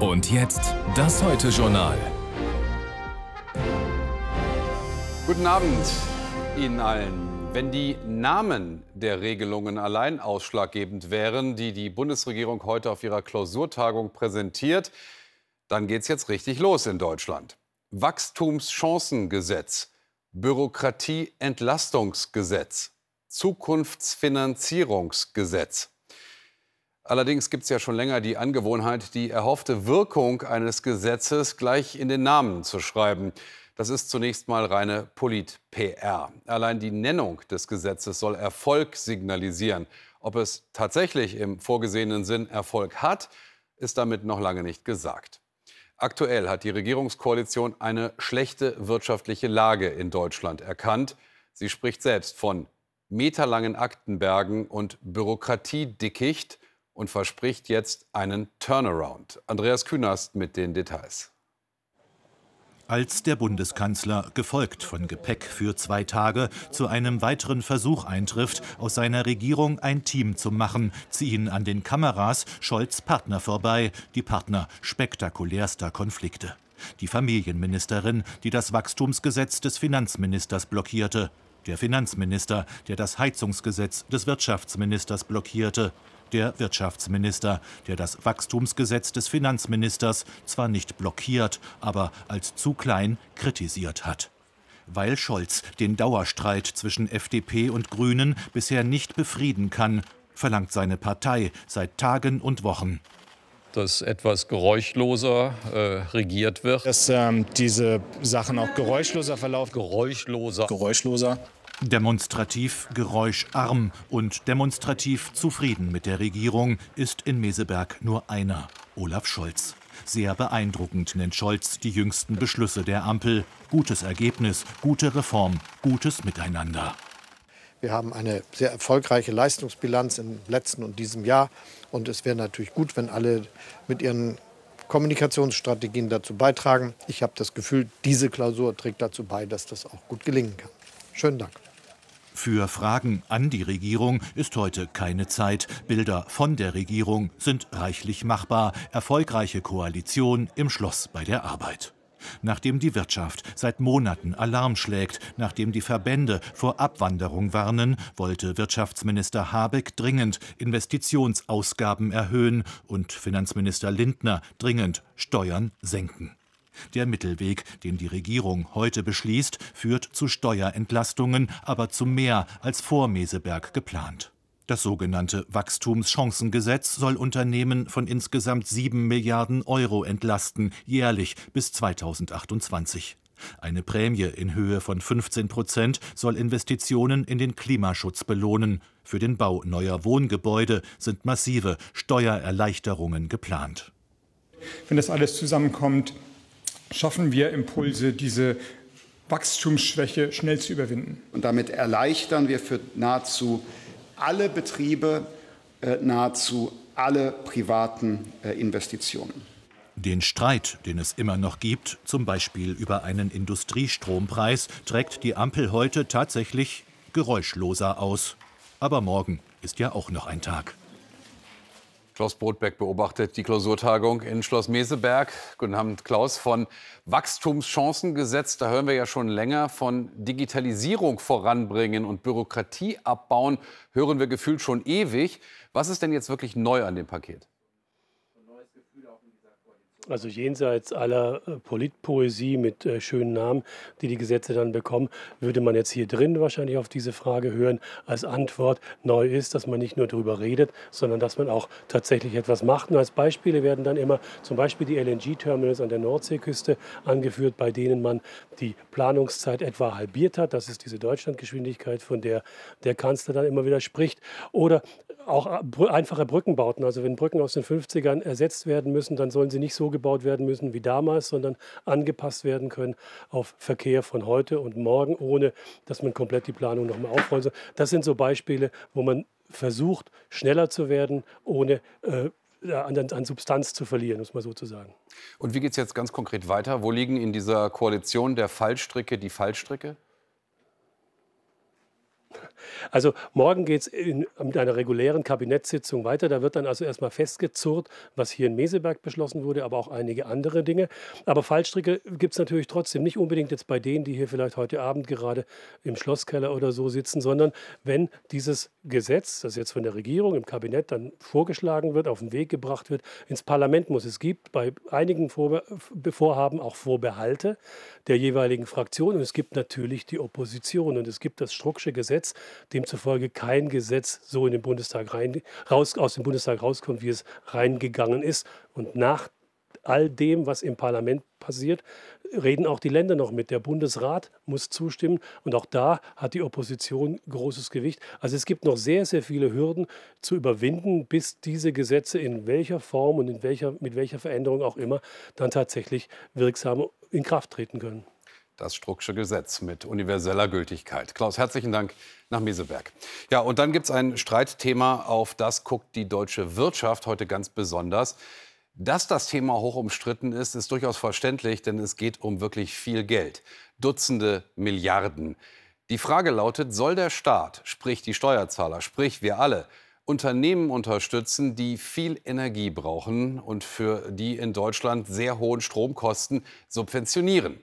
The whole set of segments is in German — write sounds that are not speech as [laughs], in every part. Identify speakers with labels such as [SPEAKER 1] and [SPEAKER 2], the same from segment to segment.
[SPEAKER 1] Und jetzt das Heute-Journal.
[SPEAKER 2] Guten Abend Ihnen allen. Wenn die Namen der Regelungen allein ausschlaggebend wären, die die Bundesregierung heute auf ihrer Klausurtagung präsentiert, dann geht es jetzt richtig los in Deutschland. Wachstumschancengesetz, Bürokratieentlastungsgesetz, Zukunftsfinanzierungsgesetz. Allerdings gibt es ja schon länger die Angewohnheit, die erhoffte Wirkung eines Gesetzes gleich in den Namen zu schreiben. Das ist zunächst mal reine Polit-PR. Allein die Nennung des Gesetzes soll Erfolg signalisieren. Ob es tatsächlich im vorgesehenen Sinn Erfolg hat, ist damit noch lange nicht gesagt. Aktuell hat die Regierungskoalition eine schlechte wirtschaftliche Lage in Deutschland erkannt. Sie spricht selbst von meterlangen Aktenbergen und Bürokratiedickicht und verspricht jetzt einen Turnaround. Andreas Künast mit den Details.
[SPEAKER 3] Als der Bundeskanzler, gefolgt von Gepäck für zwei Tage, zu einem weiteren Versuch eintrifft, aus seiner Regierung ein Team zu machen, ziehen an den Kameras Scholz Partner vorbei, die Partner spektakulärster Konflikte. Die Familienministerin, die das Wachstumsgesetz des Finanzministers blockierte, der Finanzminister, der das Heizungsgesetz des Wirtschaftsministers blockierte, der Wirtschaftsminister, der das Wachstumsgesetz des Finanzministers zwar nicht blockiert, aber als zu klein kritisiert hat. Weil Scholz den Dauerstreit zwischen FDP und Grünen bisher nicht befrieden kann, verlangt seine Partei seit Tagen und Wochen
[SPEAKER 4] dass etwas geräuschloser äh, regiert wird.
[SPEAKER 5] Dass ähm, diese Sachen auch geräuschloser verlaufen.
[SPEAKER 4] Geräuschloser.
[SPEAKER 5] Geräuschloser.
[SPEAKER 3] Demonstrativ geräuscharm und demonstrativ zufrieden mit der Regierung ist in Meseberg nur einer, Olaf Scholz. Sehr beeindruckend nennt Scholz die jüngsten Beschlüsse der Ampel. Gutes Ergebnis, gute Reform, gutes Miteinander.
[SPEAKER 6] Wir haben eine sehr erfolgreiche Leistungsbilanz im letzten und diesem Jahr. Und es wäre natürlich gut, wenn alle mit ihren Kommunikationsstrategien dazu beitragen. Ich habe das Gefühl, diese Klausur trägt dazu bei, dass das auch gut gelingen kann. Schönen Dank.
[SPEAKER 3] Für Fragen an die Regierung ist heute keine Zeit. Bilder von der Regierung sind reichlich machbar. Erfolgreiche Koalition im Schloss bei der Arbeit. Nachdem die Wirtschaft seit Monaten Alarm schlägt, nachdem die Verbände vor Abwanderung warnen, wollte Wirtschaftsminister Habeck dringend Investitionsausgaben erhöhen und Finanzminister Lindner dringend Steuern senken. Der Mittelweg, den die Regierung heute beschließt, führt zu Steuerentlastungen, aber zu mehr als vor Meseberg geplant. Das sogenannte Wachstumschancengesetz soll Unternehmen von insgesamt 7 Milliarden Euro entlasten, jährlich bis 2028. Eine Prämie in Höhe von 15 Prozent soll Investitionen in den Klimaschutz belohnen. Für den Bau neuer Wohngebäude sind massive Steuererleichterungen geplant.
[SPEAKER 7] Wenn das alles zusammenkommt, schaffen wir Impulse, diese Wachstumsschwäche schnell zu überwinden.
[SPEAKER 8] Und damit erleichtern wir für nahezu alle Betriebe, äh, nahezu alle privaten äh, Investitionen.
[SPEAKER 3] Den Streit, den es immer noch gibt, zum Beispiel über einen Industriestrompreis, trägt die Ampel heute tatsächlich geräuschloser aus. Aber morgen ist ja auch noch ein Tag.
[SPEAKER 2] Klaus Brotbeck beobachtet die Klausurtagung in Schloss Meseberg. Guten Abend, Klaus. Von Wachstumschancengesetz, da hören wir ja schon länger. Von Digitalisierung voranbringen und Bürokratie abbauen, hören wir gefühlt schon ewig. Was ist denn jetzt wirklich neu an dem Paket?
[SPEAKER 9] Also jenseits aller äh, Politpoesie mit äh, schönen Namen, die die Gesetze dann bekommen, würde man jetzt hier drin wahrscheinlich auf diese Frage hören. Als Antwort neu ist, dass man nicht nur darüber redet, sondern dass man auch tatsächlich etwas macht. Und als Beispiele werden dann immer zum Beispiel die LNG-Terminals an der Nordseeküste angeführt, bei denen man die Planungszeit etwa halbiert hat. Das ist diese Deutschlandgeschwindigkeit, von der der Kanzler dann immer wieder spricht. Oder auch äh, einfache Brückenbauten. Also wenn Brücken aus den 50ern ersetzt werden müssen, dann sollen sie nicht so gebaut werden müssen wie damals, sondern angepasst werden können auf Verkehr von heute und morgen, ohne dass man komplett die Planung nochmal aufrollen soll. Das sind so Beispiele, wo man versucht, schneller zu werden, ohne äh, an, an, Substanz zu verlieren, muss man so zu sagen.
[SPEAKER 2] Und wie geht es jetzt ganz konkret weiter? Wo liegen in dieser Koalition der Fallstricke die Fallstricke?
[SPEAKER 9] Also morgen geht es mit einer regulären Kabinettssitzung weiter. Da wird dann also erstmal festgezurrt, was hier in Meseberg beschlossen wurde, aber auch einige andere Dinge. Aber Fallstricke gibt es natürlich trotzdem. Nicht unbedingt jetzt bei denen, die hier vielleicht heute Abend gerade im Schlosskeller oder so sitzen, sondern wenn dieses Gesetz, das jetzt von der Regierung im Kabinett dann vorgeschlagen wird, auf den Weg gebracht wird, ins Parlament muss. Es gibt bei einigen Vorhaben auch Vorbehalte der jeweiligen Fraktion und es gibt natürlich die Opposition und es gibt das Strucksche Gesetz, demzufolge kein Gesetz so in den Bundestag rein, raus, aus dem Bundestag rauskommt, wie es reingegangen ist. Und nach all dem, was im Parlament passiert, reden auch die Länder noch mit. Der Bundesrat muss zustimmen und auch da hat die Opposition großes Gewicht. Also es gibt noch sehr, sehr viele Hürden zu überwinden, bis diese Gesetze in welcher Form und in welcher, mit welcher Veränderung auch immer dann tatsächlich wirksam in Kraft treten können
[SPEAKER 2] das Strucksche Gesetz mit universeller Gültigkeit. Klaus, herzlichen Dank nach Meseberg. Ja, und dann gibt es ein Streitthema, auf das guckt die deutsche Wirtschaft heute ganz besonders. Dass das Thema hoch umstritten ist, ist durchaus verständlich, denn es geht um wirklich viel Geld. Dutzende Milliarden. Die Frage lautet, soll der Staat, sprich die Steuerzahler, sprich wir alle, Unternehmen unterstützen, die viel Energie brauchen und für die in Deutschland sehr hohen Stromkosten subventionieren.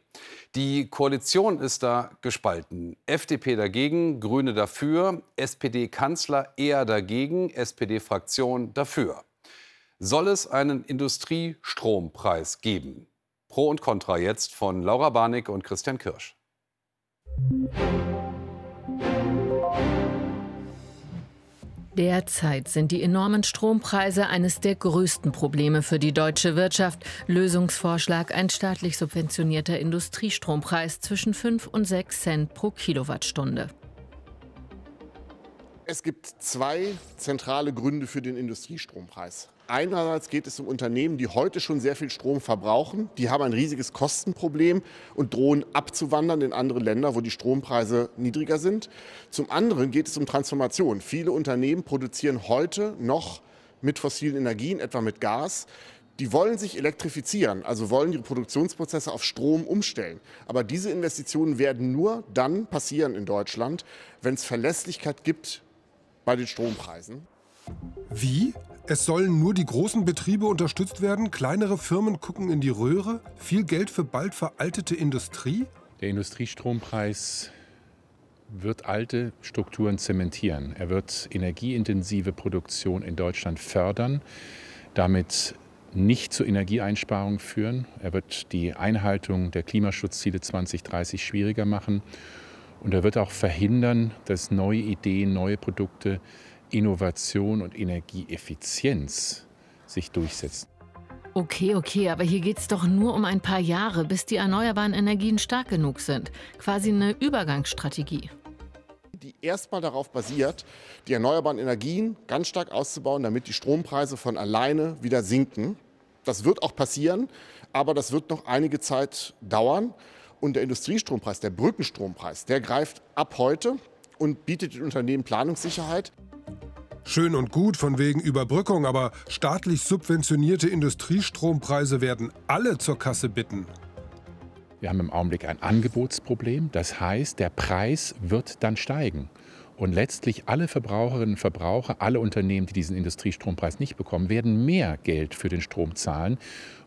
[SPEAKER 2] Die Koalition ist da gespalten. FDP dagegen, Grüne dafür, SPD-Kanzler eher dagegen, SPD-Fraktion dafür. Soll es einen Industriestrompreis geben? Pro und Contra jetzt von Laura Barnick und Christian Kirsch.
[SPEAKER 10] Derzeit sind die enormen Strompreise eines der größten Probleme für die deutsche Wirtschaft. Lösungsvorschlag ein staatlich subventionierter Industriestrompreis zwischen 5 und 6 Cent pro Kilowattstunde.
[SPEAKER 11] Es gibt zwei zentrale Gründe für den Industriestrompreis. Einerseits geht es um Unternehmen, die heute schon sehr viel Strom verbrauchen. Die haben ein riesiges Kostenproblem und drohen abzuwandern in andere Länder, wo die Strompreise niedriger sind. Zum anderen geht es um Transformation. Viele Unternehmen produzieren heute noch mit fossilen Energien, etwa mit Gas. Die wollen sich elektrifizieren, also wollen ihre Produktionsprozesse auf Strom umstellen. Aber diese Investitionen werden nur dann passieren in Deutschland, wenn es Verlässlichkeit gibt bei den Strompreisen.
[SPEAKER 12] Wie? Es sollen nur die großen Betriebe unterstützt werden, kleinere Firmen gucken in die Röhre, viel Geld für bald veraltete Industrie?
[SPEAKER 13] Der Industriestrompreis wird alte Strukturen zementieren. Er wird energieintensive Produktion in Deutschland fördern, damit nicht zur Energieeinsparung führen. Er wird die Einhaltung der Klimaschutzziele 2030 schwieriger machen. Und er wird auch verhindern, dass neue Ideen, neue Produkte Innovation und Energieeffizienz sich durchsetzen.
[SPEAKER 10] Okay, okay, aber hier geht es doch nur um ein paar Jahre, bis die erneuerbaren Energien stark genug sind. Quasi eine Übergangsstrategie.
[SPEAKER 11] Die erstmal darauf basiert, die erneuerbaren Energien ganz stark auszubauen, damit die Strompreise von alleine wieder sinken. Das wird auch passieren, aber das wird noch einige Zeit dauern. Und der Industriestrompreis, der Brückenstrompreis, der greift ab heute und bietet den Unternehmen Planungssicherheit.
[SPEAKER 12] Schön und gut von wegen Überbrückung, aber staatlich subventionierte Industriestrompreise werden alle zur Kasse bitten.
[SPEAKER 13] Wir haben im Augenblick ein Angebotsproblem. Das heißt, der Preis wird dann steigen. Und letztlich alle Verbraucherinnen und Verbraucher, alle Unternehmen, die diesen Industriestrompreis nicht bekommen, werden mehr Geld für den Strom zahlen.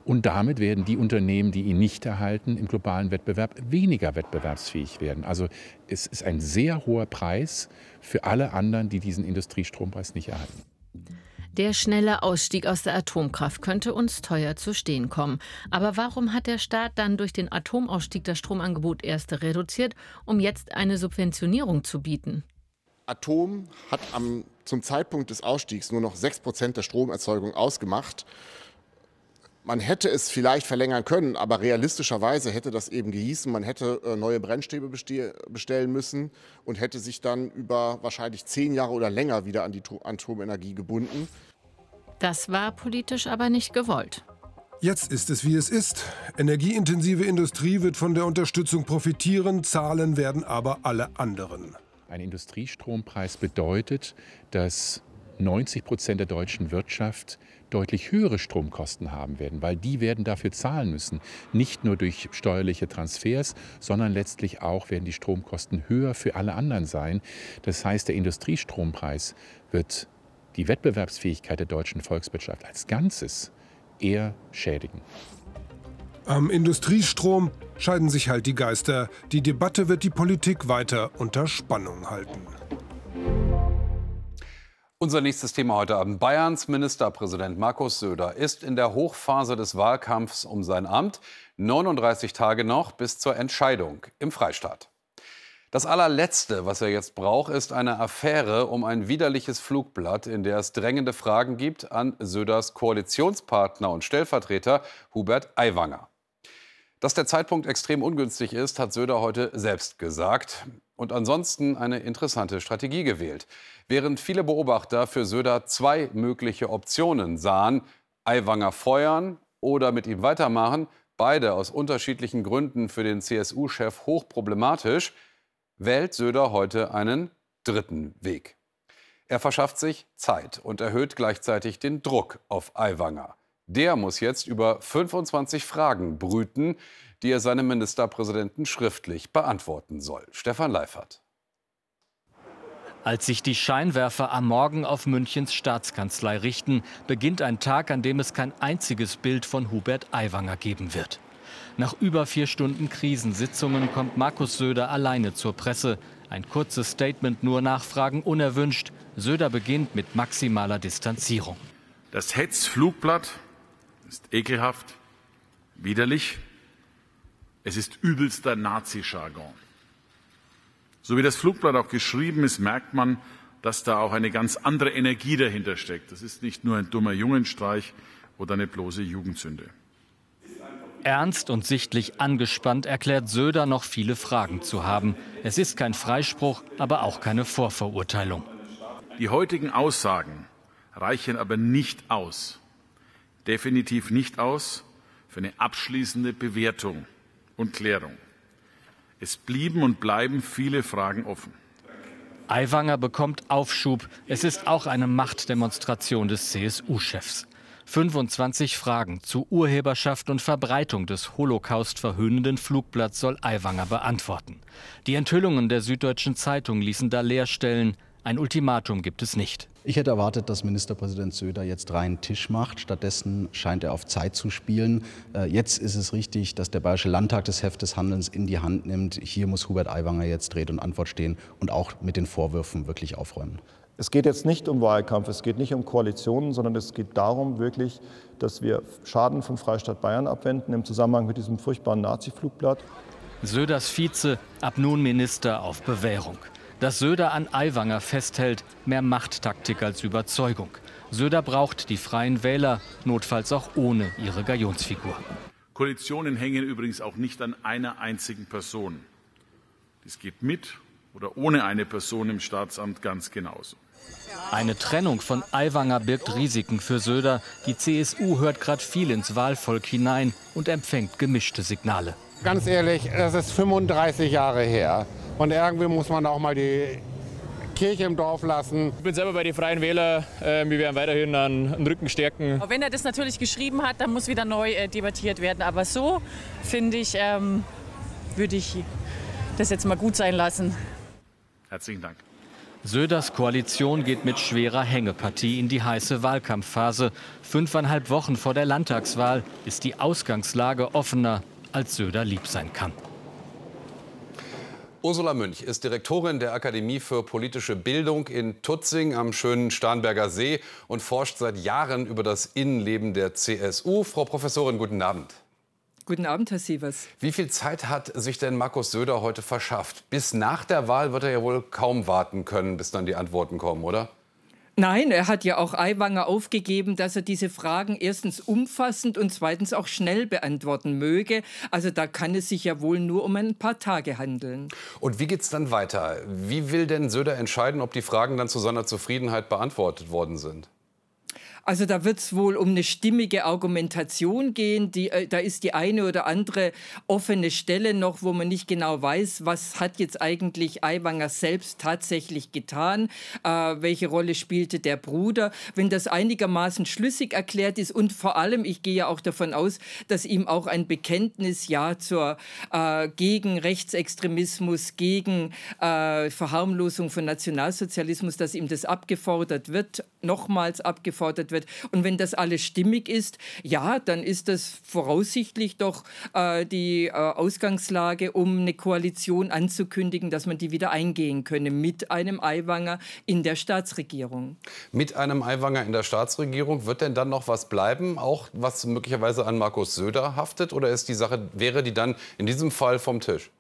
[SPEAKER 13] Und damit werden die Unternehmen, die ihn nicht erhalten, im globalen Wettbewerb weniger wettbewerbsfähig werden. Also es ist ein sehr hoher Preis für alle anderen, die diesen Industriestrompreis nicht erhalten.
[SPEAKER 10] Der schnelle Ausstieg aus der Atomkraft könnte uns teuer zu stehen kommen. Aber warum hat der Staat dann durch den Atomausstieg das Stromangebot erst reduziert, um jetzt eine Subventionierung zu bieten?
[SPEAKER 11] Atom hat am, zum Zeitpunkt des Ausstiegs nur noch 6 Prozent der Stromerzeugung ausgemacht. Man hätte es vielleicht verlängern können, aber realistischerweise hätte das eben gehießen, man hätte äh, neue Brennstäbe bestellen müssen und hätte sich dann über wahrscheinlich zehn Jahre oder länger wieder an die Atomenergie gebunden.
[SPEAKER 10] Das war politisch aber nicht gewollt.
[SPEAKER 12] Jetzt ist es, wie es ist. Energieintensive Industrie wird von der Unterstützung profitieren, zahlen werden aber alle anderen.
[SPEAKER 13] Ein Industriestrompreis bedeutet, dass 90 Prozent der deutschen Wirtschaft deutlich höhere Stromkosten haben werden, weil die werden dafür zahlen müssen. Nicht nur durch steuerliche Transfers, sondern letztlich auch werden die Stromkosten höher für alle anderen sein. Das heißt, der Industriestrompreis wird die Wettbewerbsfähigkeit der deutschen Volkswirtschaft als Ganzes eher schädigen.
[SPEAKER 12] Am Industriestrom scheiden sich halt die Geister. Die Debatte wird die Politik weiter unter Spannung halten.
[SPEAKER 2] Unser nächstes Thema heute Abend. Bayerns Ministerpräsident Markus Söder ist in der Hochphase des Wahlkampfs um sein Amt. 39 Tage noch bis zur Entscheidung im Freistaat. Das allerletzte, was er jetzt braucht, ist eine Affäre um ein widerliches Flugblatt, in der es drängende Fragen gibt an Söders Koalitionspartner und Stellvertreter Hubert Aiwanger. Dass der Zeitpunkt extrem ungünstig ist, hat Söder heute selbst gesagt und ansonsten eine interessante Strategie gewählt. Während viele Beobachter für Söder zwei mögliche Optionen sahen, Aiwanger feuern oder mit ihm weitermachen, beide aus unterschiedlichen Gründen für den CSU-Chef hochproblematisch, wählt Söder heute einen dritten Weg. Er verschafft sich Zeit und erhöht gleichzeitig den Druck auf Aiwanger. Der muss jetzt über 25 Fragen brüten, die er seinem Ministerpräsidenten schriftlich beantworten soll. Stefan Leifert.
[SPEAKER 14] Als sich die Scheinwerfer am Morgen auf Münchens Staatskanzlei richten, beginnt ein Tag, an dem es kein einziges Bild von Hubert Aiwanger geben wird. Nach über vier Stunden Krisensitzungen kommt Markus Söder alleine zur Presse. Ein kurzes Statement nur Nachfragen unerwünscht. Söder beginnt mit maximaler Distanzierung.
[SPEAKER 15] Das Hetzflugblatt ist ekelhaft, widerlich. Es ist übelster Nazi-Jargon. So wie das Flugblatt auch geschrieben ist, merkt man, dass da auch eine ganz andere Energie dahinter steckt. Das ist nicht nur ein dummer Jungenstreich oder eine bloße Jugendsünde.
[SPEAKER 14] Ernst und sichtlich angespannt erklärt Söder noch viele Fragen zu haben. Es ist kein Freispruch, aber auch keine Vorverurteilung.
[SPEAKER 15] Die heutigen Aussagen reichen aber nicht aus, definitiv nicht aus für eine abschließende Bewertung und Klärung. Es blieben und bleiben viele Fragen offen.
[SPEAKER 14] Aiwanger bekommt Aufschub. Es ist auch eine Machtdemonstration des CSU-Chefs. 25 Fragen zu Urheberschaft und Verbreitung des Holocaust verhöhnenden Flugblatts soll Aiwanger beantworten. Die Enthüllungen der Süddeutschen Zeitung ließen da Leerstellen. Ein Ultimatum gibt es nicht.
[SPEAKER 16] Ich hätte erwartet, dass Ministerpräsident Söder jetzt reinen Tisch macht. Stattdessen scheint er auf Zeit zu spielen. Äh, jetzt ist es richtig, dass der Bayerische Landtag das Heft des Handelns in die Hand nimmt. Hier muss Hubert Aiwanger jetzt Rede und Antwort stehen und auch mit den Vorwürfen wirklich aufräumen.
[SPEAKER 17] Es geht jetzt nicht um Wahlkampf, es geht nicht um Koalitionen, sondern es geht darum wirklich, dass wir Schaden vom Freistaat Bayern abwenden im Zusammenhang mit diesem furchtbaren Nazi-Flugblatt.
[SPEAKER 14] Söders Vize, ab nun Minister auf Bewährung. Dass Söder an Aiwanger festhält, mehr Machttaktik als Überzeugung. Söder braucht die freien Wähler, notfalls auch ohne ihre Gajonsfigur.
[SPEAKER 15] Koalitionen hängen übrigens auch nicht an einer einzigen Person. Es geht mit oder ohne eine Person im Staatsamt ganz genauso.
[SPEAKER 14] Eine Trennung von Aiwanger birgt Risiken für Söder. Die CSU hört gerade viel ins Wahlvolk hinein und empfängt gemischte Signale.
[SPEAKER 18] Ganz ehrlich, das ist 35 Jahre her. Und irgendwie muss man auch mal die Kirche im Dorf lassen.
[SPEAKER 19] Ich bin selber bei den Freien Wählern. Äh, wir werden weiterhin an den Rücken stärken.
[SPEAKER 20] Wenn er das natürlich geschrieben hat, dann muss wieder neu äh, debattiert werden. Aber so, finde ich, ähm, würde ich das jetzt mal gut sein lassen.
[SPEAKER 15] Herzlichen Dank.
[SPEAKER 14] Söders Koalition geht mit schwerer Hängepartie in die heiße Wahlkampfphase. Fünfeinhalb Wochen vor der Landtagswahl ist die Ausgangslage offener, als Söder lieb sein kann.
[SPEAKER 2] Ursula Münch ist Direktorin der Akademie für politische Bildung in Tutzing am schönen Starnberger See und forscht seit Jahren über das Innenleben der CSU. Frau Professorin, guten Abend.
[SPEAKER 21] Guten Abend, Herr Sievers.
[SPEAKER 2] Wie viel Zeit hat sich denn Markus Söder heute verschafft? Bis nach der Wahl wird er ja wohl kaum warten können, bis dann die Antworten kommen, oder?
[SPEAKER 21] Nein, er hat ja auch Aiwanger aufgegeben, dass er diese Fragen erstens umfassend und zweitens auch schnell beantworten möge. Also da kann es sich ja wohl nur um ein paar Tage handeln.
[SPEAKER 2] Und wie geht es dann weiter? Wie will denn Söder entscheiden, ob die Fragen dann zu seiner Zufriedenheit beantwortet worden sind?
[SPEAKER 21] Also da wird es wohl um eine stimmige Argumentation gehen. Die, äh, da ist die eine oder andere offene Stelle noch, wo man nicht genau weiß, was hat jetzt eigentlich Aiwanger selbst tatsächlich getan, äh, welche Rolle spielte der Bruder. Wenn das einigermaßen schlüssig erklärt ist und vor allem, ich gehe ja auch davon aus, dass ihm auch ein Bekenntnis ja zur äh, gegen Rechtsextremismus, gegen äh, Verharmlosung von Nationalsozialismus, dass ihm das abgefordert wird, nochmals abgefordert wird. Und wenn das alles stimmig ist, ja, dann ist das voraussichtlich doch äh, die äh, Ausgangslage, um eine Koalition anzukündigen, dass man die wieder eingehen könne mit einem Aiwanger in der Staatsregierung.
[SPEAKER 2] Mit einem Aiwanger in der Staatsregierung wird denn dann noch was bleiben, auch was möglicherweise an Markus Söder haftet, oder ist die Sache wäre die dann in diesem Fall vom Tisch?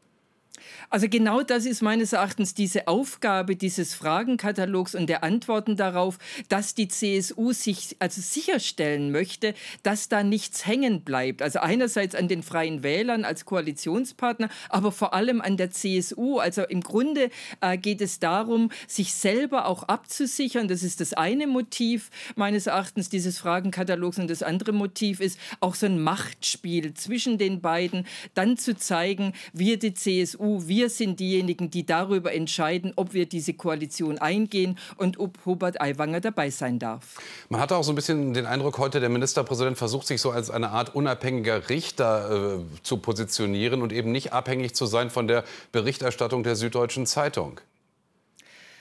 [SPEAKER 21] Also genau das ist meines Erachtens diese Aufgabe dieses Fragenkatalogs und der Antworten darauf, dass die CSU sich also sicherstellen möchte, dass da nichts hängen bleibt. Also einerseits an den Freien Wählern als Koalitionspartner, aber vor allem an der CSU. Also im Grunde äh, geht es darum, sich selber auch abzusichern. Das ist das eine Motiv meines Erachtens dieses Fragenkatalogs und das andere Motiv ist auch so ein Machtspiel zwischen den beiden, dann zu zeigen, wir die CSU, wir wir sind diejenigen, die darüber entscheiden, ob wir diese Koalition eingehen und ob Hubert Aiwanger dabei sein darf.
[SPEAKER 2] Man hatte auch so ein bisschen den Eindruck, heute der Ministerpräsident versucht sich so als eine Art unabhängiger Richter äh, zu positionieren und eben nicht abhängig zu sein von der Berichterstattung der Süddeutschen Zeitung.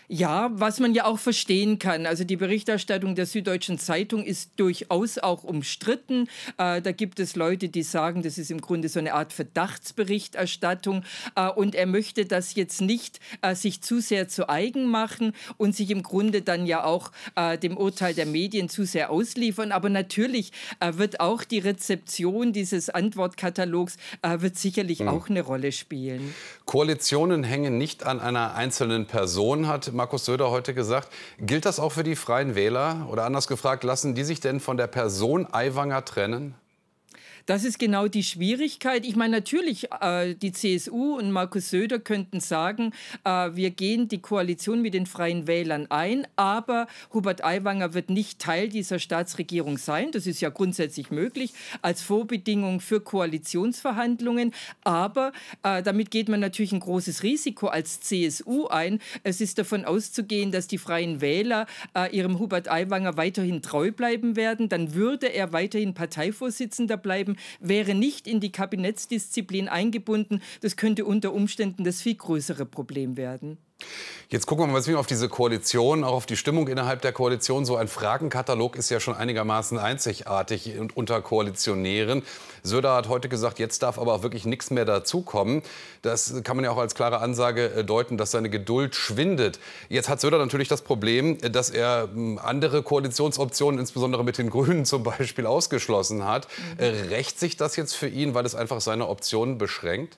[SPEAKER 21] Ja, was man ja auch verstehen kann. Also die Berichterstattung der Süddeutschen Zeitung ist durchaus auch umstritten. Äh, da gibt es Leute, die sagen, das ist im Grunde so eine Art Verdachtsberichterstattung. Äh, und er möchte das jetzt nicht äh, sich zu sehr zu eigen machen und sich im Grunde dann ja auch äh, dem Urteil der Medien zu sehr ausliefern. Aber natürlich äh, wird auch die Rezeption dieses Antwortkatalogs äh, wird sicherlich mhm. auch eine Rolle spielen.
[SPEAKER 2] Koalitionen hängen nicht an einer einzelnen Person, hat Markus Söder heute gesagt. Gilt das auch für die Freien Wähler? Oder anders gefragt, lassen die sich denn von der Person Aiwanger trennen?
[SPEAKER 21] Das ist genau die Schwierigkeit. Ich meine, natürlich, äh, die CSU und Markus Söder könnten sagen, äh, wir gehen die Koalition mit den Freien Wählern ein, aber Hubert Aiwanger wird nicht Teil dieser Staatsregierung sein. Das ist ja grundsätzlich möglich als Vorbedingung für Koalitionsverhandlungen. Aber äh, damit geht man natürlich ein großes Risiko als CSU ein. Es ist davon auszugehen, dass die Freien Wähler äh, ihrem Hubert Aiwanger weiterhin treu bleiben werden. Dann würde er weiterhin Parteivorsitzender bleiben wäre nicht in die Kabinettsdisziplin eingebunden. Das könnte unter Umständen das viel größere Problem werden.
[SPEAKER 2] Jetzt gucken wir mal auf diese Koalition, auch auf die Stimmung innerhalb der Koalition. So ein Fragenkatalog ist ja schon einigermaßen einzigartig unter Koalitionären. Söder hat heute gesagt, jetzt darf aber auch wirklich nichts mehr dazukommen. Das kann man ja auch als klare Ansage äh, deuten, dass seine Geduld schwindet. Jetzt hat Söder natürlich das Problem, dass er hm, andere Koalitionsoptionen, insbesondere mit den [laughs] Grünen zum Beispiel, ausgeschlossen hat. Mhm. Äh, rächt sich das jetzt für ihn, weil es einfach seine Optionen beschränkt?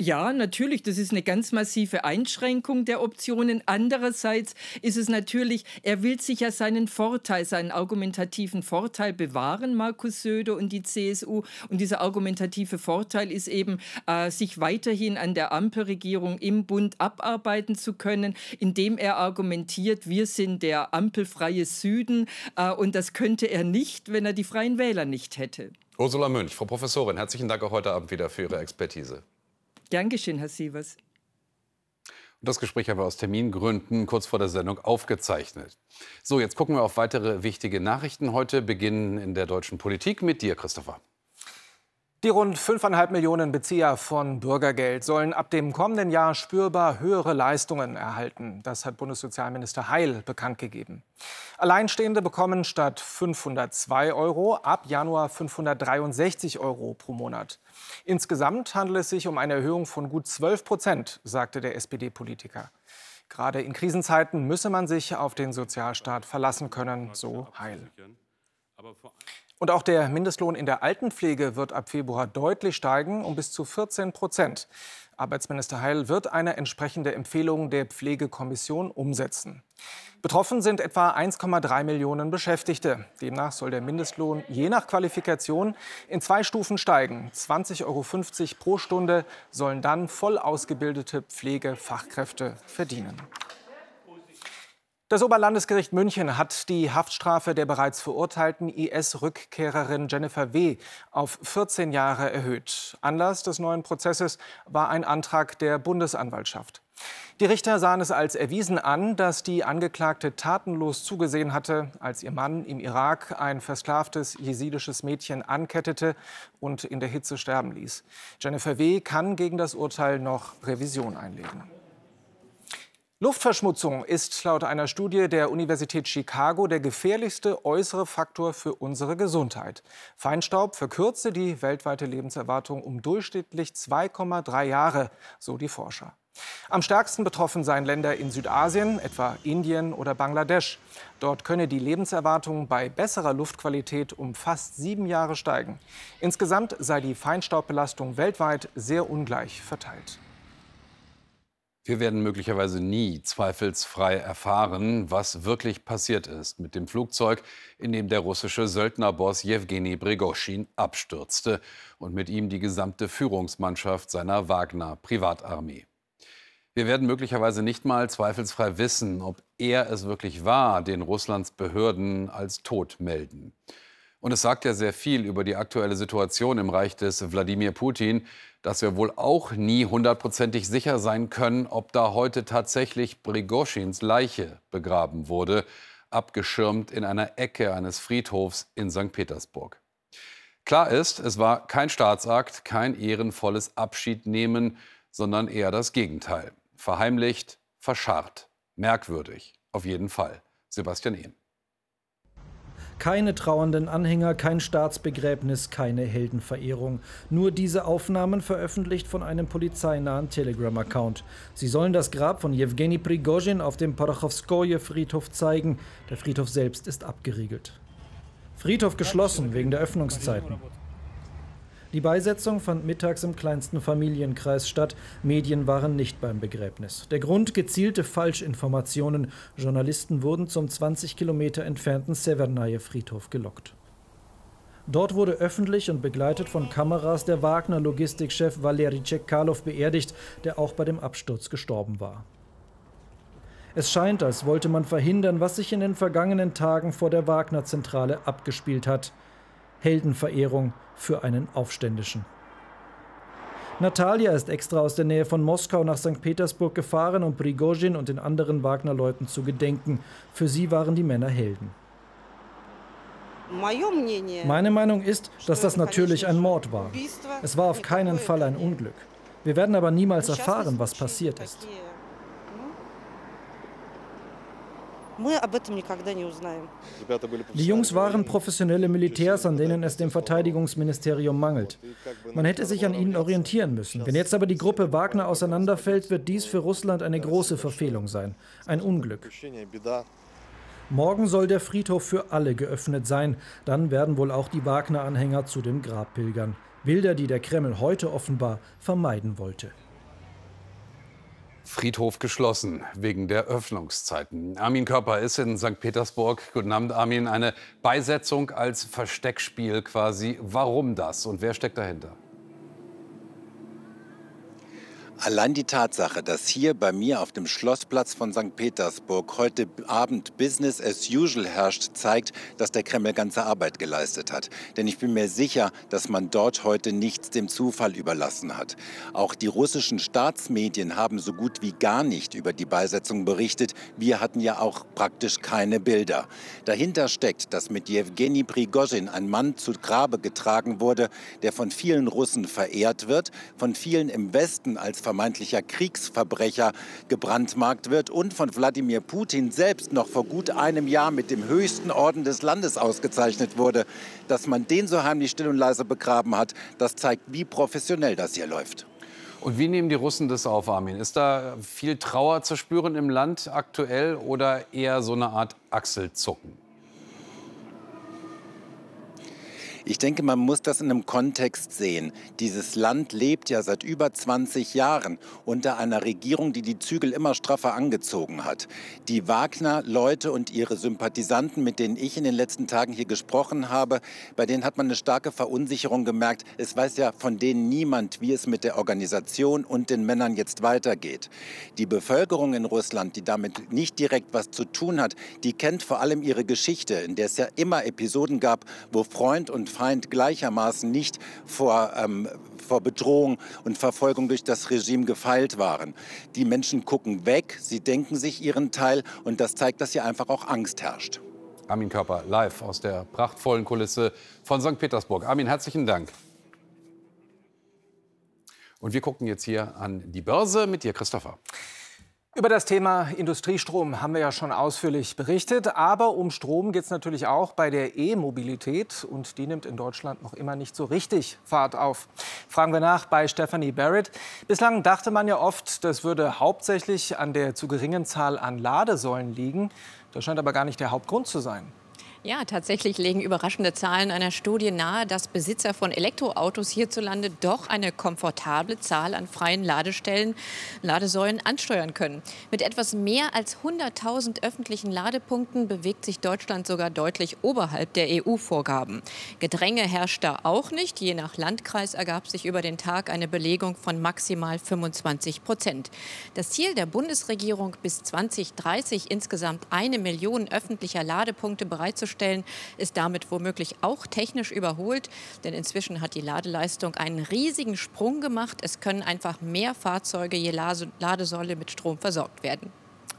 [SPEAKER 21] Ja, natürlich, das ist eine ganz massive Einschränkung der Optionen. Andererseits ist es natürlich, er will sich ja seinen Vorteil, seinen argumentativen Vorteil bewahren, Markus Söder und die CSU. Und dieser argumentative Vorteil ist eben, äh, sich weiterhin an der Ampelregierung im Bund abarbeiten zu können, indem er argumentiert, wir sind der ampelfreie Süden. Äh, und das könnte er nicht, wenn er die Freien Wähler nicht hätte.
[SPEAKER 2] Ursula Münch, Frau Professorin, herzlichen Dank auch heute Abend wieder für Ihre Expertise.
[SPEAKER 21] Gern geschehen, Herr Sievers.
[SPEAKER 2] Das Gespräch haben wir aus Termingründen kurz vor der Sendung aufgezeichnet. So, jetzt gucken wir auf weitere wichtige Nachrichten. Heute beginnen in der deutschen Politik mit dir, Christopher.
[SPEAKER 22] Die rund 5,5 Millionen Bezieher von Bürgergeld sollen ab dem kommenden Jahr spürbar höhere Leistungen erhalten. Das hat Bundessozialminister Heil bekannt gegeben. Alleinstehende bekommen statt 502 Euro ab Januar 563 Euro pro Monat. Insgesamt handelt es sich um eine Erhöhung von gut 12 Prozent, sagte der SPD-Politiker. Gerade in Krisenzeiten müsse man sich auf den Sozialstaat verlassen können, so Heil. Und auch der Mindestlohn in der Altenpflege wird ab Februar deutlich steigen, um bis zu 14 Prozent. Arbeitsminister Heil wird eine entsprechende Empfehlung der Pflegekommission umsetzen. Betroffen sind etwa 1,3 Millionen Beschäftigte. Demnach soll der Mindestlohn je nach Qualifikation in zwei Stufen steigen. 20,50 Euro pro Stunde sollen dann voll ausgebildete Pflegefachkräfte verdienen. Das Oberlandesgericht München hat die Haftstrafe der bereits verurteilten IS-Rückkehrerin Jennifer W. auf 14 Jahre erhöht. Anlass des neuen Prozesses war ein Antrag der Bundesanwaltschaft. Die Richter sahen es als erwiesen an, dass die Angeklagte tatenlos zugesehen hatte, als ihr Mann im Irak ein versklavtes jesidisches Mädchen ankettete und in der Hitze sterben ließ. Jennifer W. kann gegen das Urteil noch Revision einlegen. Luftverschmutzung ist laut einer Studie der Universität Chicago der gefährlichste äußere Faktor für unsere Gesundheit. Feinstaub verkürze die weltweite Lebenserwartung um durchschnittlich 2,3 Jahre, so die Forscher. Am stärksten betroffen seien Länder in Südasien, etwa Indien oder Bangladesch. Dort könne die Lebenserwartung bei besserer Luftqualität um fast sieben Jahre steigen. Insgesamt sei die Feinstaubbelastung weltweit sehr ungleich verteilt.
[SPEAKER 2] Wir werden möglicherweise nie zweifelsfrei erfahren, was wirklich passiert ist mit dem Flugzeug, in dem der russische Söldnerboss Jewgeni Prigoschin abstürzte und mit ihm die gesamte Führungsmannschaft seiner Wagner-Privatarmee. Wir werden möglicherweise nicht mal zweifelsfrei wissen, ob er es wirklich war, den Russlands Behörden als tot melden. Und es sagt ja sehr viel über die aktuelle Situation im Reich des Wladimir Putin, dass wir wohl auch nie hundertprozentig sicher sein können, ob da heute tatsächlich Brigoschins Leiche begraben wurde, abgeschirmt in einer Ecke eines Friedhofs in St. Petersburg. Klar ist, es war kein Staatsakt, kein ehrenvolles Abschiednehmen, sondern eher das Gegenteil. Verheimlicht, verscharrt, merkwürdig, auf jeden Fall. Sebastian Ehm.
[SPEAKER 23] Keine trauernden Anhänger, kein Staatsbegräbnis, keine Heldenverehrung. Nur diese Aufnahmen veröffentlicht von einem polizeinahen Telegram-Account. Sie sollen das Grab von Jewgeni Prigozhin auf dem Parachowskoje-Friedhof zeigen. Der Friedhof selbst ist abgeriegelt. Friedhof geschlossen wegen der Öffnungszeiten. Die Beisetzung fand mittags im kleinsten Familienkreis statt. Medien waren nicht beim Begräbnis. Der Grund gezielte Falschinformationen. Journalisten wurden zum 20 Kilometer entfernten Severnaje Friedhof gelockt. Dort wurde öffentlich und begleitet von Kameras der Wagner-Logistikchef Valeri Tschekalov beerdigt, der auch bei dem Absturz gestorben war. Es scheint, als wollte man verhindern, was sich in den vergangenen Tagen vor der Wagner-Zentrale abgespielt hat. Heldenverehrung für einen Aufständischen. Natalia ist extra aus der Nähe von Moskau nach St. Petersburg gefahren, um Prigozhin und den anderen Wagner-Leuten zu gedenken. Für sie waren die Männer Helden. Meine Meinung ist, dass das natürlich ein Mord war. Es war auf keinen Fall ein Unglück. Wir werden aber niemals erfahren, was passiert ist. Die Jungs waren professionelle Militärs, an denen es dem Verteidigungsministerium mangelt. Man hätte sich an ihnen orientieren müssen. Wenn jetzt aber die Gruppe Wagner auseinanderfällt, wird dies für Russland eine große Verfehlung sein. Ein Unglück. Morgen soll der Friedhof für alle geöffnet sein. Dann werden wohl auch die Wagner-Anhänger zu dem Grab pilgern. Bilder, die der Kreml heute offenbar vermeiden wollte.
[SPEAKER 2] Friedhof geschlossen wegen der Öffnungszeiten. Armin Körper ist in St. Petersburg. Guten Abend, Armin. Eine Beisetzung als Versteckspiel quasi. Warum das und wer steckt dahinter?
[SPEAKER 24] Allein die Tatsache, dass hier bei mir auf dem Schlossplatz von St. Petersburg heute Abend Business as usual herrscht, zeigt, dass der Kreml ganze Arbeit geleistet hat. Denn ich bin mir sicher, dass man dort heute nichts dem Zufall überlassen hat. Auch die russischen Staatsmedien haben so gut wie gar nicht über die Beisetzung berichtet. Wir hatten ja auch praktisch keine Bilder. Dahinter steckt, dass mit Jewgeni Prigozhin ein Mann zu Grabe getragen wurde, der von vielen Russen verehrt wird, von vielen im Westen als vermeintlicher Kriegsverbrecher gebrandmarkt wird und von Wladimir Putin selbst noch vor gut einem Jahr mit dem höchsten Orden des Landes ausgezeichnet wurde. Dass man den so heimlich still und leise begraben hat, das zeigt, wie professionell das hier läuft.
[SPEAKER 2] Und wie nehmen die Russen das auf, Armin? Ist da viel Trauer zu spüren im Land aktuell oder eher so eine Art Achselzucken?
[SPEAKER 24] Ich denke, man muss das in einem Kontext sehen. Dieses Land lebt ja seit über 20 Jahren unter einer Regierung, die die Zügel immer straffer angezogen hat. Die Wagner-Leute und ihre Sympathisanten, mit denen ich in den letzten Tagen hier gesprochen habe, bei denen hat man eine starke Verunsicherung gemerkt. Es weiß ja von denen niemand, wie es mit der Organisation und den Männern jetzt weitergeht. Die Bevölkerung in Russland, die damit nicht direkt was zu tun hat, die kennt vor allem ihre Geschichte, in der es ja immer Episoden gab, wo Freund und Feind gleichermaßen nicht vor, ähm, vor Bedrohung und Verfolgung durch das Regime gefeilt waren. Die Menschen gucken weg, sie denken sich ihren Teil und das zeigt, dass hier einfach auch Angst herrscht.
[SPEAKER 2] Armin Körper live aus der prachtvollen Kulisse von St. Petersburg. Armin, herzlichen Dank. Und wir gucken jetzt hier an die Börse mit dir, Christopher.
[SPEAKER 22] Über das Thema Industriestrom haben wir ja schon ausführlich berichtet. Aber um Strom geht es natürlich auch bei der E-Mobilität. Und die nimmt in Deutschland noch immer nicht so richtig Fahrt auf. Fragen wir nach bei Stephanie Barrett. Bislang dachte man ja oft, das würde hauptsächlich an der zu geringen Zahl an Ladesäulen liegen. Das scheint aber gar nicht der Hauptgrund zu sein.
[SPEAKER 25] Ja, tatsächlich legen überraschende Zahlen einer Studie nahe, dass Besitzer von Elektroautos hierzulande doch eine komfortable Zahl an freien Ladestellen, Ladesäulen ansteuern können. Mit etwas mehr als 100.000 öffentlichen Ladepunkten bewegt sich Deutschland sogar deutlich oberhalb der EU-Vorgaben. Gedränge herrscht da auch nicht. Je nach Landkreis ergab sich über den Tag eine Belegung von maximal 25 Prozent. Das Ziel der Bundesregierung bis 2030 insgesamt eine Million öffentlicher Ladepunkte bereitzustellen, herzustellen, ist damit womöglich auch technisch überholt. Denn inzwischen hat die Ladeleistung einen riesigen Sprung gemacht. Es können einfach mehr Fahrzeuge je Ladesäule mit Strom versorgt werden.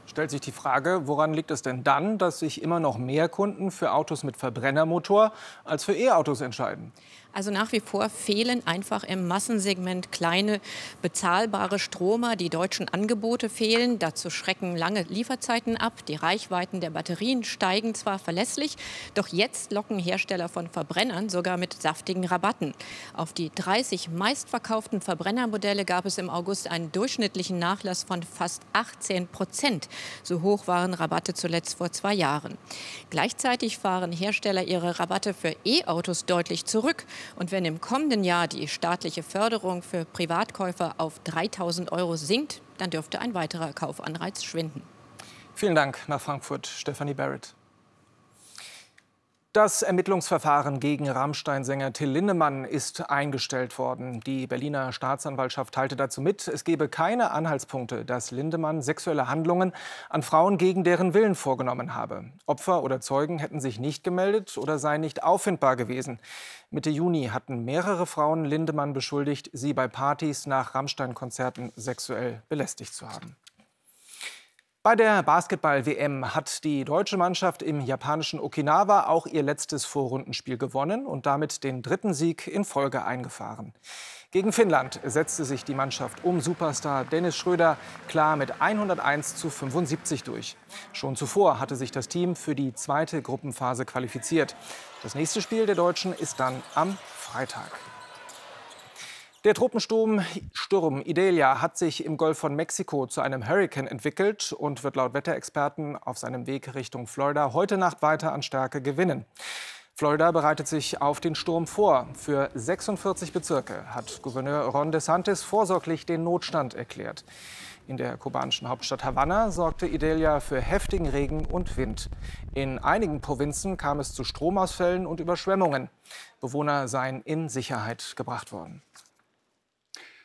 [SPEAKER 22] Stellt sich die Frage, woran liegt es denn dann, dass sich immer noch mehr Kunden für Autos mit Verbrennermotor als für E-Autos entscheiden?
[SPEAKER 25] Also nach wie vor fehlen einfach im Massensegment kleine bezahlbare Stromer. Die deutschen Angebote fehlen. Dazu schrecken lange Lieferzeiten ab. Die Reichweiten der Batterien steigen zwar verlässlich, doch jetzt locken Hersteller von Verbrennern sogar mit saftigen Rabatten. Auf die 30 meistverkauften Verbrennermodelle gab es im August einen durchschnittlichen Nachlass von fast 18 Prozent. So hoch waren Rabatte zuletzt vor zwei Jahren. Gleichzeitig fahren Hersteller ihre Rabatte für E-Autos deutlich zurück. Und wenn im kommenden Jahr die staatliche Förderung für Privatkäufer auf 3000 Euro sinkt, dann dürfte ein weiterer Kaufanreiz schwinden.
[SPEAKER 22] Vielen Dank nach Frankfurt, Stephanie Barrett. Das Ermittlungsverfahren gegen Rammstein-Sänger Till Lindemann ist eingestellt worden. Die Berliner Staatsanwaltschaft teilte dazu mit, es gebe keine Anhaltspunkte, dass Lindemann sexuelle Handlungen an Frauen gegen deren Willen vorgenommen habe. Opfer oder Zeugen hätten sich nicht gemeldet oder seien nicht auffindbar gewesen. Mitte Juni hatten mehrere Frauen Lindemann beschuldigt, sie bei Partys nach Rammstein-Konzerten sexuell belästigt zu haben. Bei der Basketball-WM hat die deutsche Mannschaft im japanischen Okinawa auch ihr letztes Vorrundenspiel gewonnen und damit den dritten Sieg in Folge eingefahren. Gegen Finnland setzte sich die Mannschaft um Superstar Dennis Schröder klar mit 101 zu 75 durch. Schon zuvor hatte sich das Team für die zweite Gruppenphase qualifiziert. Das nächste Spiel der Deutschen ist dann am Freitag. Der Tropensturm Sturm Idelia hat sich im Golf von Mexiko zu einem Hurrikan entwickelt und wird laut Wetterexperten auf seinem Weg Richtung Florida heute Nacht weiter an Stärke gewinnen. Florida bereitet sich auf den Sturm vor. Für 46 Bezirke hat Gouverneur Ron DeSantis vorsorglich den Notstand erklärt. In der kubanischen Hauptstadt Havanna sorgte Idelia für heftigen Regen und Wind. In einigen Provinzen kam es zu Stromausfällen und Überschwemmungen. Bewohner seien in Sicherheit gebracht worden.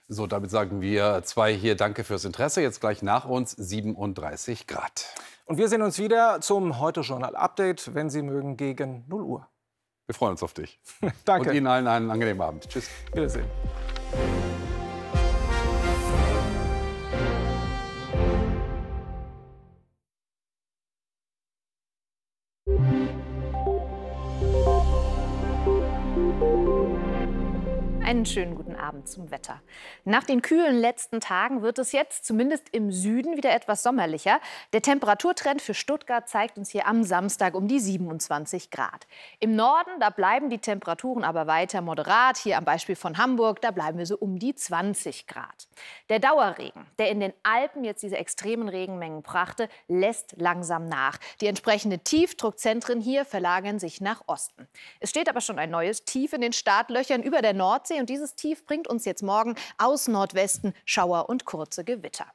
[SPEAKER 2] So, damit sagen wir zwei hier Danke fürs Interesse. Jetzt gleich nach uns 37 Grad.
[SPEAKER 22] Und wir sehen uns wieder zum Heute-Journal-Update, wenn Sie mögen, gegen 0 Uhr.
[SPEAKER 2] Wir freuen uns auf dich. [laughs]
[SPEAKER 22] Danke.
[SPEAKER 2] Und Ihnen allen einen angenehmen Abend. Tschüss.
[SPEAKER 22] Wiedersehen.
[SPEAKER 26] Schönen guten Abend zum Wetter. Nach den kühlen letzten Tagen wird es jetzt zumindest im Süden wieder etwas sommerlicher. Der Temperaturtrend für Stuttgart zeigt uns hier am Samstag um die 27 Grad. Im Norden, da bleiben die Temperaturen aber weiter moderat. Hier am Beispiel von Hamburg, da bleiben wir so um die 20 Grad. Der Dauerregen, der in den Alpen jetzt diese extremen Regenmengen brachte, lässt langsam nach. Die entsprechenden Tiefdruckzentren hier verlagern sich nach Osten. Es steht aber schon ein neues Tief in den Startlöchern über der Nordsee und dieses Tief bringt uns jetzt morgen aus Nordwesten Schauer und kurze Gewitter.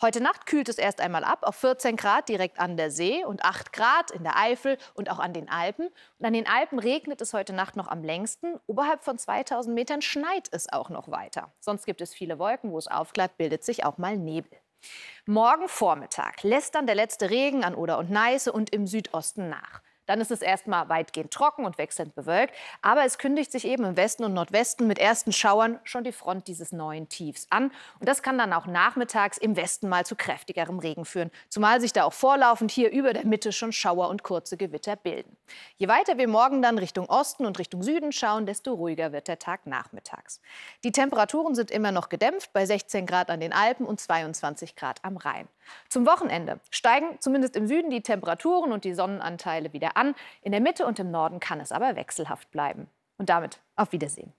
[SPEAKER 26] Heute Nacht kühlt es erst einmal ab auf 14 Grad direkt an der See und 8 Grad in der Eifel und auch an den Alpen. Und an den Alpen regnet es heute Nacht noch am längsten. Oberhalb von 2000 Metern schneit es auch noch weiter. Sonst gibt es viele Wolken, wo es aufklappt, bildet sich auch mal Nebel. Morgen Vormittag lässt dann der letzte Regen an Oder und Neiße und im Südosten nach. Dann ist es erstmal weitgehend trocken und wechselnd bewölkt. Aber es kündigt sich eben im Westen und Nordwesten mit ersten Schauern schon die Front dieses neuen Tiefs an. Und das kann dann auch nachmittags im Westen mal zu kräftigerem Regen führen. Zumal sich da auch vorlaufend hier über der Mitte schon Schauer und kurze Gewitter bilden. Je weiter wir morgen dann Richtung Osten und Richtung Süden schauen, desto ruhiger wird der Tag nachmittags. Die Temperaturen sind immer noch gedämpft bei 16 Grad an den Alpen und 22 Grad am Rhein. Zum Wochenende steigen zumindest im Süden die Temperaturen und die Sonnenanteile wieder an. In der Mitte und im Norden kann es aber wechselhaft bleiben. Und damit auf Wiedersehen.